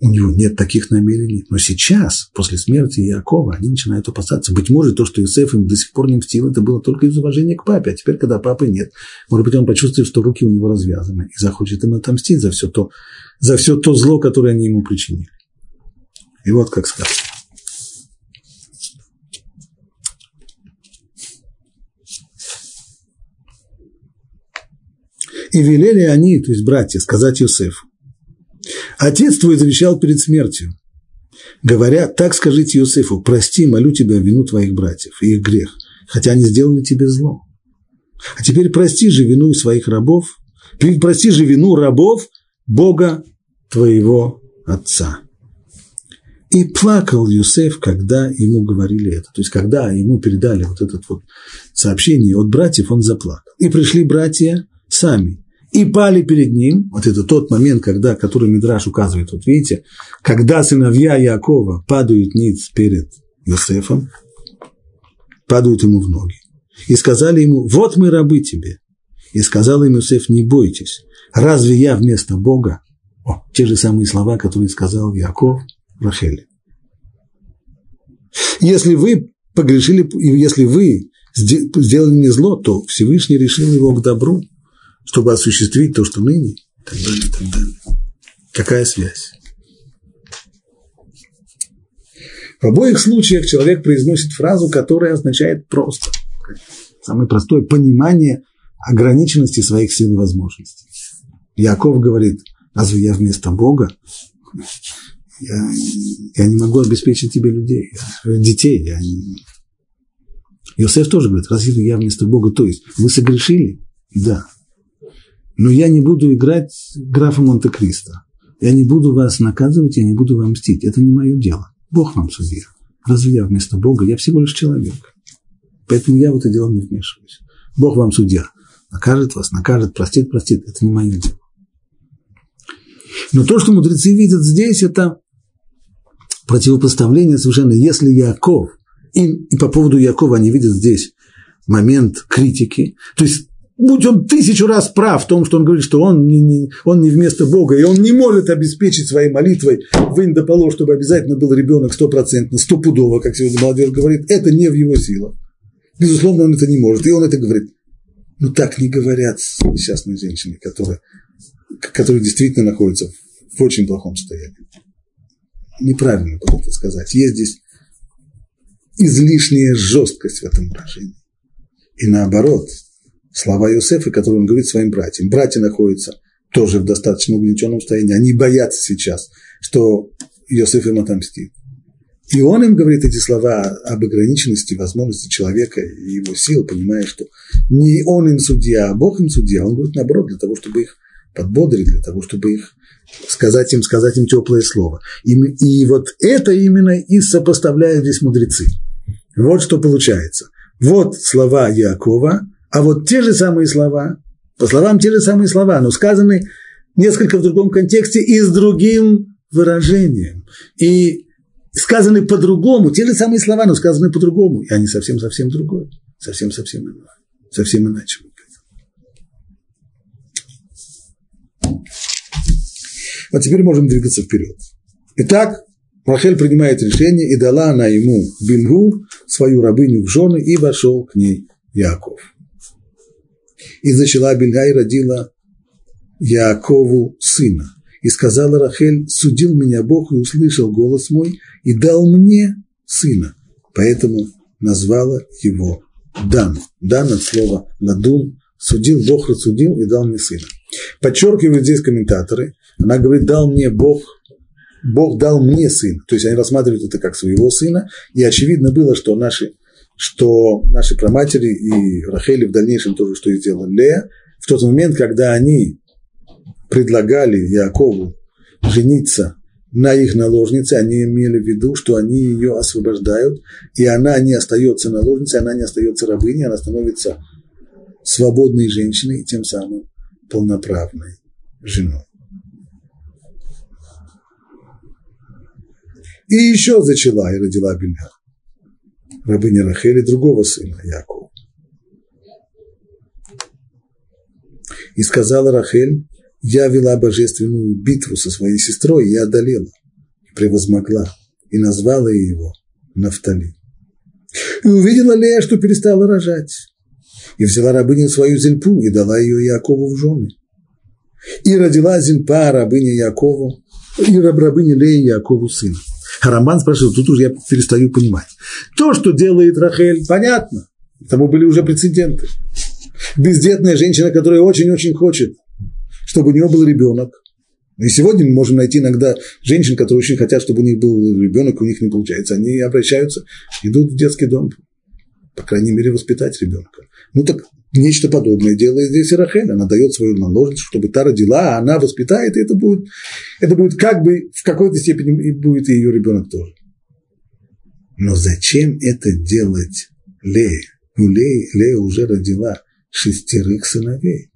[SPEAKER 1] у него нет таких намерений. Но сейчас, после смерти Якова, они начинают опасаться. Быть может, то, что Иосиф им до сих пор не мстил, это было только из уважения к папе. А теперь, когда папы нет, может быть, он почувствует, что руки у него развязаны и захочет им отомстить за все то, за все то зло, которое они ему причинили. И вот как сказано. И велели они, то есть братья, сказать Иосифу, Отец твой завещал перед смертью, говоря, так скажите Иосифу, прости, молю тебя вину твоих братьев и их грех, хотя они сделали тебе зло. А теперь прости же вину своих рабов, прости же вину рабов Бога твоего отца. И плакал Юсеф, когда ему говорили это. То есть, когда ему передали вот это вот сообщение от братьев, он заплакал. И пришли братья сами и пали перед ним. Вот это тот момент, когда, который Мидраш указывает. Вот видите, когда сыновья Якова падают ниц перед Йосефом, падают ему в ноги. И сказали ему, вот мы рабы тебе. И сказал им Иосиф, не бойтесь, разве я вместо Бога? О, те же самые слова, которые сказал Яков Рахеле. Если вы погрешили, если вы сделали мне зло, то Всевышний решил его к добру чтобы осуществить то, что ныне, и так далее, и так далее. Какая связь? В обоих случаях человек произносит фразу, которая означает просто, самое простое, понимание ограниченности своих сил и возможностей. Яков говорит, разве я вместо Бога? Я, я не могу обеспечить тебе людей, детей. Я не... Иосиф тоже говорит, разве я вместо Бога? То есть, вы согрешили? Да но я не буду играть графа Монте-Кристо. Я не буду вас наказывать, я не буду вам мстить. Это не мое дело. Бог вам судья. Разве я вместо Бога? Я всего лишь человек. Поэтому я в это дело не вмешиваюсь. Бог вам судья. Накажет вас, накажет, простит, простит. Это не мое дело. Но то, что мудрецы видят здесь, это противопоставление совершенно. Если Яков, и, и по поводу Якова они видят здесь момент критики, то есть будь он тысячу раз прав в том, что он говорит, что он не, не, он не вместо Бога, и он не может обеспечить своей молитвой в Индополо, чтобы обязательно был ребенок стопроцентно, стопудово, как сегодня молодежь говорит, это не в его силах. Безусловно, он это не может, и он это говорит. Но так не говорят несчастные женщины, которые, которые действительно находятся в очень плохом состоянии. Неправильно было это сказать. Есть здесь излишняя жесткость в этом выражении. И наоборот, слова Иосифа, которые он говорит своим братьям. Братья находятся тоже в достаточно угнетенном состоянии. Они боятся сейчас, что Иосиф им отомстит. И он им говорит эти слова об ограниченности возможности человека и его сил, понимая, что не он им судья, а Бог им судья. Он говорит наоборот, для того, чтобы их подбодрить, для того, чтобы их сказать им, сказать им теплое слово. И, и вот это именно и сопоставляют здесь мудрецы. Вот что получается. Вот слова Якова, а вот те же самые слова По словам те же самые слова, но сказаны несколько в другом контексте и с другим выражением. И сказаны по-другому, те же самые слова, но сказаны по-другому. И они совсем-совсем другое. Совсем-совсем иное. Совсем иначе. Вот теперь можем двигаться вперед. Итак, Рахель принимает решение, и дала она ему Бильгу, свою рабыню в жены, и вошел к ней Яков. И зачала Бильга и родила Якову сына. И сказала Рахель, судил меня Бог и услышал голос мой, и дал мне сына. Поэтому назвала его Дан. Дан от слова надун. Судил, Бог рассудил и дал мне сына. Подчеркивают здесь комментаторы. Она говорит, дал мне Бог Бог дал мне сына. То есть они рассматривают это как своего сына. И очевидно было, что наши, что наши праматери и Рахели в дальнейшем тоже, что и сделала Лея, в тот момент, когда они предлагали Якову жениться на их наложнице, они имели в виду, что они ее освобождают, и она не остается наложницей, она не остается рабыней, она становится свободной женщиной и тем самым полноправной женой. И еще зачала и родила Бельга, рабыня Рахели, другого сына Якова. И сказала Рахель, я вела божественную битву со своей сестрой и одолела, превозмогла, и назвала его Нафтали. И увидела Лея, что перестала рожать, и взяла рабыню свою Зельпу и дала ее Якову в жены. И родила Зельпа, рабыня Якову, и рабыня Лея Якову сына. Рамбан спрашивает, тут уже я перестаю понимать. То, что делает Рахель, понятно. Тому были уже прецеденты. Бездетная женщина, которая очень-очень хочет, чтобы у нее был ребенок. И сегодня мы можем найти иногда женщин, которые очень хотят, чтобы у них был ребенок, у них не получается. Они обращаются, идут в детский дом, по крайней мере, воспитать ребенка. Ну так нечто подобное делает здесь и Рахель. Она дает свою наложницу, чтобы та родила, а она воспитает, и это будет, это будет как бы в какой-то степени и будет и ее ребенок тоже. Но зачем это делать Лея? Ну, Лея, Лея уже родила шестерых сыновей.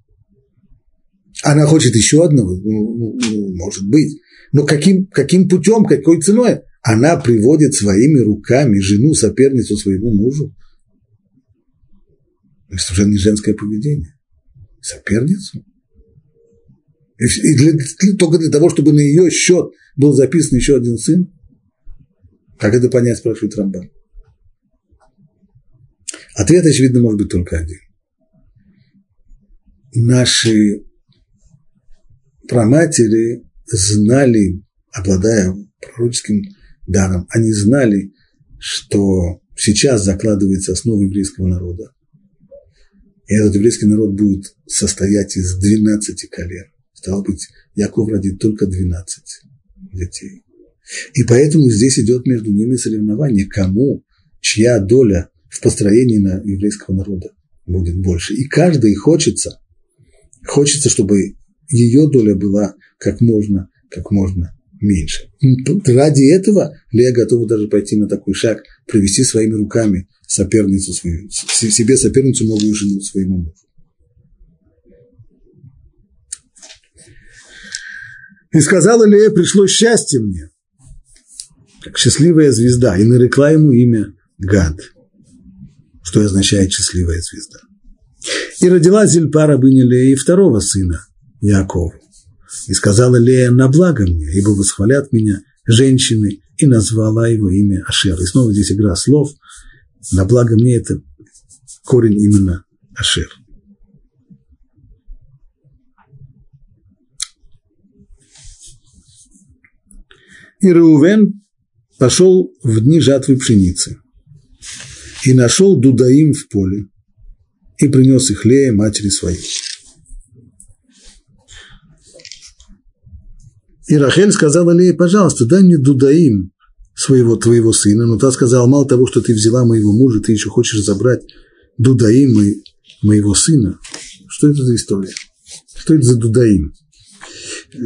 [SPEAKER 1] Она хочет еще одного, ну, ну, ну может быть. Но каким, каким путем, какой ценой? Она приводит своими руками жену, соперницу своему мужу это уже не женское поведение. Соперницу. И для, только для того, чтобы на ее счет был записан еще один сын. Как это понять, спрашивает Рамбан. Ответ, очевидно, может быть только один. Наши праматери знали, обладая пророческим даром, они знали, что сейчас закладывается основа еврейского народа. И этот еврейский народ будет состоять из 12 колен. Стало быть, Яков родит только 12 детей. И поэтому здесь идет между ними соревнование, кому, чья доля в построении на еврейского народа будет больше. И каждый хочется, хочется, чтобы ее доля была как можно, как можно меньше. Ради этого Лея готова даже пойти на такой шаг, привести своими руками соперницу свою, себе соперницу новую жену своему мужу. И сказала Лея, пришло счастье мне, как счастливая звезда, и нарекла ему имя Гад, что означает счастливая звезда. И родила Зильпа рабыня Лея второго сына, Якова. И сказала Лея, на благо мне, ибо восхвалят меня женщины, и назвала его имя Ашер. И снова здесь игра слов – на благо мне это корень именно Ашер. И Реувен пошел в дни жатвы пшеницы и нашел дудаим в поле и принес их Лея матери своей. И Рахель сказала Лее, пожалуйста, дай мне дудаим своего твоего сына, но та сказала, мало того, что ты взяла моего мужа, ты еще хочешь забрать Дудаим моего сына. Что это за история? Что это за Дудаим? Э,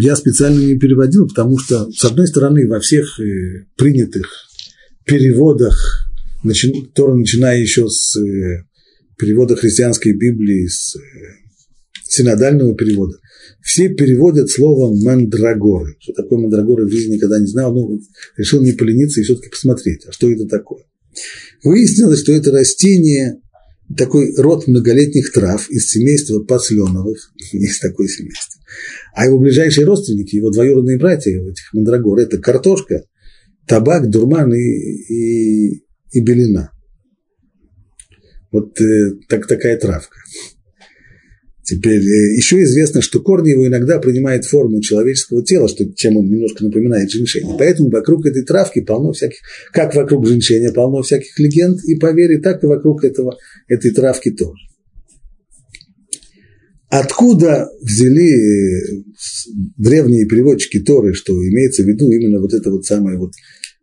[SPEAKER 1] я специально не переводил, потому что, с одной стороны, во всех э, принятых переводах, Тора, начиная еще с э, перевода христианской Библии, с синодального перевода. Все переводят слово мандрагоры. Что такое мандрагоры в жизни никогда не знал, но решил не полениться и все-таки посмотреть, а что это такое. Выяснилось, что это растение, такой род многолетних трав из семейства посленовых, <laughs> есть такое семейство. А его ближайшие родственники, его двоюродные братья этих мандрагор, это картошка, табак, дурман и, и, и белина. Вот э, так, такая травка. Теперь э, еще известно, что корни его иногда принимают форму человеческого тела, что, чем он немножко напоминает женьшень. Поэтому вокруг этой травки полно всяких, как вокруг женьшеня полно всяких легенд и поверий, так и вокруг этого, этой травки тоже. Откуда взяли э, древние переводчики Торы, что имеется в виду именно вот эта вот самая вот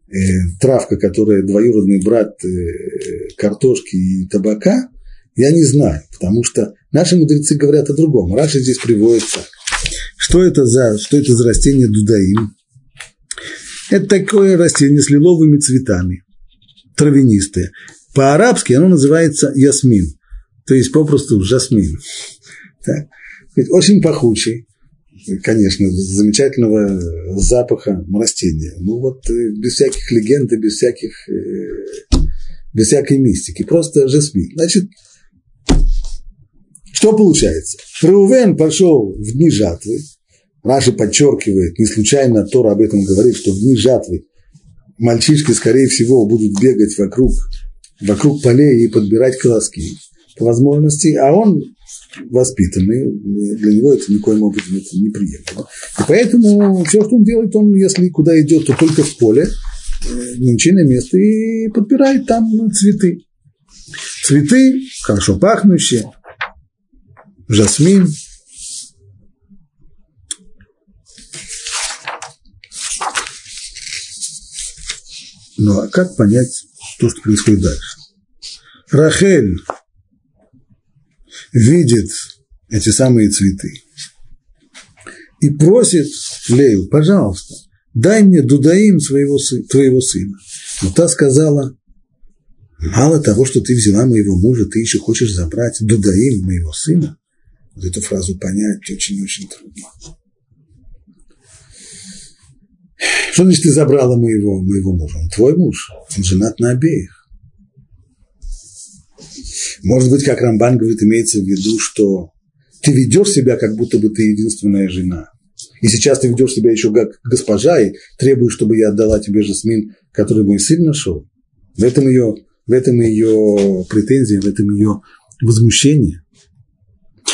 [SPEAKER 1] э, травка, которая двоюродный брат э, картошки и табака, я не знаю, потому что наши мудрецы говорят о другом. Раши здесь приводит так. Что это за, что это за растение дудаим? Это такое растение с лиловыми цветами, травянистое. По-арабски оно называется ясмин, то есть попросту жасмин. Так. Очень пахучий, конечно, замечательного запаха растения. Ну вот э, без всяких легенд и без всяких, э, без всякой мистики, просто жасмин. Значит, что получается? Реувен пошел в дни жатвы. Раши подчеркивает, не случайно Тора об этом говорит, что в дни жатвы мальчишки, скорее всего, будут бегать вокруг, вокруг полей и подбирать колоски по возможности, а он воспитанный, для него это никоим образом это неприемлемо. И поэтому все, что он делает, он, если куда идет, то только в поле, э, нынче на место и подбирает там цветы. Цветы, хорошо пахнущие, жасмин. Ну а как понять то, что происходит дальше? Рахель видит эти самые цветы и просит Лею, пожалуйста, дай мне дудаим своего, твоего сына. Но та сказала, мало того, что ты взяла моего мужа, ты еще хочешь забрать дудаим моего сына. Вот эту фразу понять очень-очень трудно. Что значит ты забрала моего, моего мужа? Он твой муж, он женат на обеих. Может быть, как Рамбан говорит, имеется в виду, что ты ведешь себя, как будто бы ты единственная жена. И сейчас ты ведешь себя еще как госпожа и требуешь, чтобы я отдала тебе жасмин, который мой сын нашел. В этом ее, в этом ее претензия, в этом ее возмущение.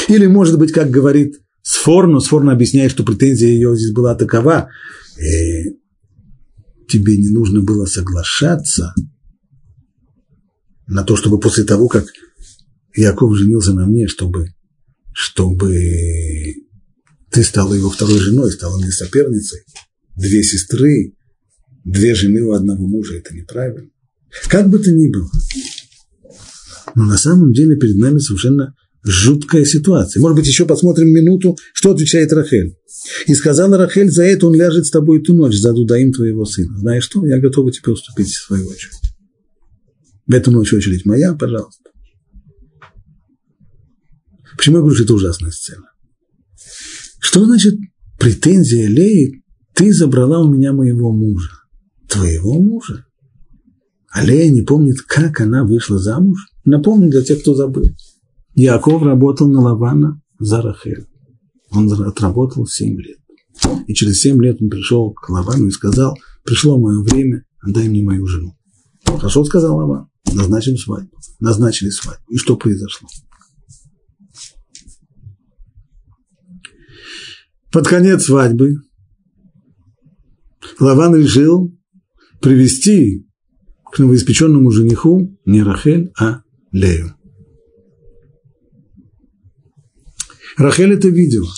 [SPEAKER 1] Или, может быть, как говорит Сфорно, Сфорно объясняет, что претензия ее здесь была такова, э, тебе не нужно было соглашаться на то, чтобы после того, как Яков женился на мне, чтобы, чтобы ты стала его второй женой, стала мне соперницей. Две сестры, две жены у одного мужа – это неправильно. Как бы то ни было. Но на самом деле перед нами совершенно жуткая ситуация. Может быть, еще посмотрим минуту, что отвечает Рахель. И сказала Рахель, за это он ляжет с тобой ту ночь, за дудаим твоего сына. Знаешь что, я готова тебе уступить в свою очередь. В эту ночь очередь моя, пожалуйста. Почему я говорю, что это ужасная сцена? Что значит претензия Леи? Ты забрала у меня моего мужа. Твоего мужа? А Лея не помнит, как она вышла замуж? Напомню для тех, кто забыл. Яков работал на Лавана за Рахель. Он отработал 7 лет. И через 7 лет он пришел к Лавану и сказал, пришло мое время, отдай мне мою жену. Хорошо, сказал Лаван, назначим свадьбу. Назначили свадьбу. И что произошло? Под конец свадьбы Лаван решил привести к новоиспеченному жениху не Рахель, а Лею. Рахель это видела.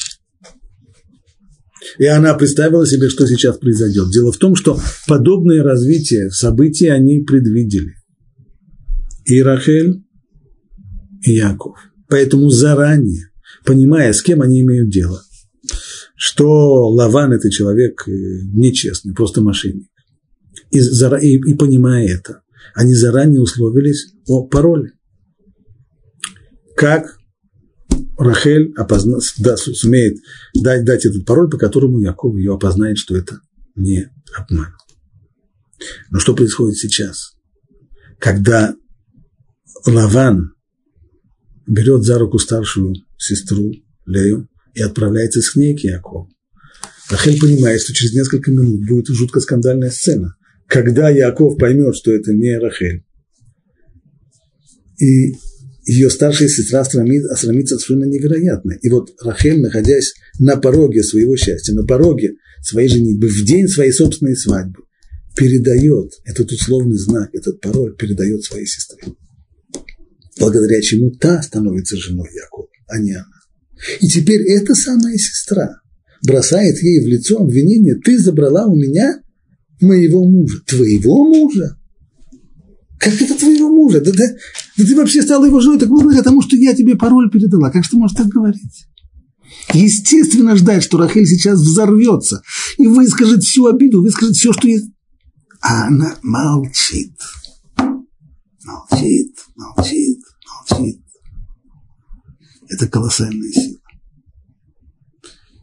[SPEAKER 1] И она представила себе, что сейчас произойдет. Дело в том, что подобное развитие событий они предвидели. И Рахель, и Яков. Поэтому заранее, понимая, с кем они имеют дело, что Лаван – это человек э, нечестный, просто мошенник, и, и, и понимая это, они заранее условились о пароле. Как Рахель опозна, да, сумеет дать, дать этот пароль, по которому Яков ее опознает, что это не обман. Но что происходит сейчас? Когда Лаван берет за руку старшую сестру Лею и отправляется с ней к Якову. Рахель понимает, что через несколько минут будет жутко скандальная сцена, когда Яков поймет, что это не Рахель. И ее старшая сестра осрамится совершенно невероятно. И вот Рахель, находясь на пороге своего счастья, на пороге своей женитьбы, в день своей собственной свадьбы, передает этот условный знак, этот пароль передает своей сестре. Благодаря чему та становится женой Якова, а не она. И теперь эта самая сестра бросает ей в лицо обвинение, ты забрала у меня моего мужа. Твоего мужа? Как это твоего мужа? Да, да, да ты вообще стала его женой так благодаря тому, что я тебе пароль передала. Как ты можешь так говорить? Естественно ждать, что Рахель сейчас взорвется и выскажет всю обиду, выскажет все, что есть. А она молчит. Молчит, молчит, молчит. Это колоссальная сила.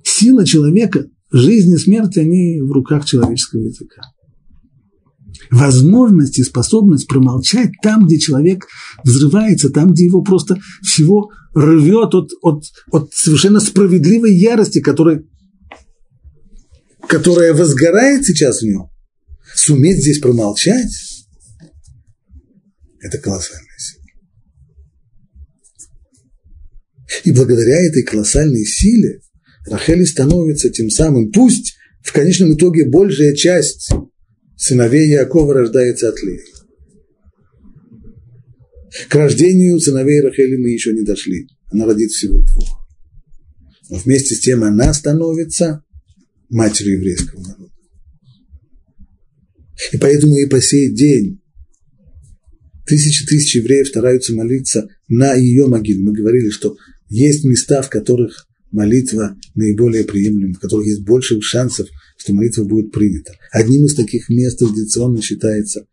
[SPEAKER 1] Сила человека, жизнь и смерть, они в руках человеческого языка возможность и способность промолчать там, где человек взрывается, там, где его просто всего рвет от, от, от совершенно справедливой ярости, которая, которая возгорает сейчас в нем. Суметь здесь промолчать – это колоссальная сила. И благодаря этой колоссальной силе Рахели становится тем самым, пусть в конечном итоге большая часть сыновей Якова рождается от Леи. К рождению сыновей Рахели мы еще не дошли. Она родит всего двух. Но вместе с тем она становится матерью еврейского народа. И поэтому и по сей день тысячи тысяч евреев стараются молиться на ее могиле. Мы говорили, что есть места, в которых молитва наиболее приемлема, в которых есть больше шансов что молитва будет принята. Одним из таких мест традиционно считается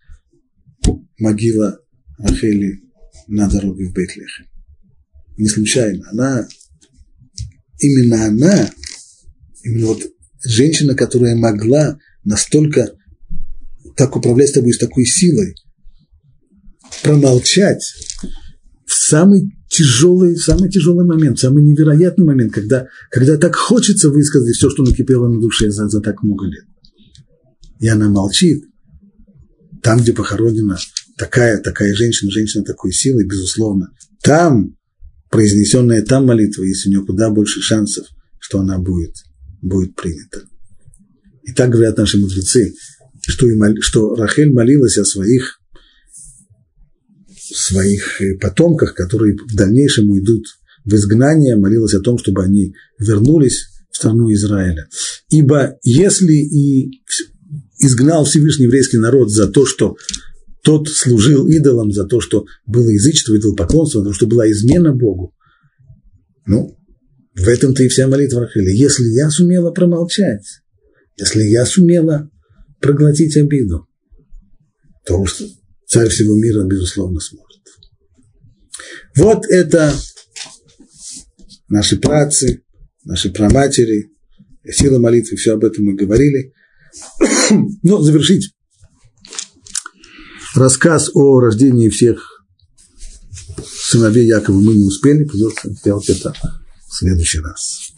[SPEAKER 1] могила Рахели на дороге в Бейтлехе. Не случайно. Она, именно она, именно вот женщина, которая могла настолько так управлять тобой с такой силой, промолчать самый тяжелый, самый тяжелый момент, самый невероятный момент, когда, когда так хочется высказать все, что накипело на душе за, за так много лет. И она молчит. Там, где похоронена такая, такая женщина, женщина такой силы, безусловно, там произнесенная там молитва, есть у нее куда больше шансов, что она будет, будет принята. И так говорят наши мудрецы, что, и мол, что Рахель молилась о своих своих э, потомках, которые в дальнейшем уйдут в изгнание, молилась о том, чтобы они вернулись в страну Израиля. Ибо если и изгнал Всевышний еврейский народ за то, что тот служил идолам, за то, что было язычество, идолопоклонство, за то, что была измена Богу, ну, в этом-то и вся молитва Рахили. Если я сумела промолчать, если я сумела проглотить обиду, то царь всего мира, безусловно, сможет. Вот это наши працы, наши праматери, сила молитвы, все об этом мы говорили. <clears throat> Но завершить рассказ о рождении всех сыновей Якова мы не успели, придется сделать это в следующий раз.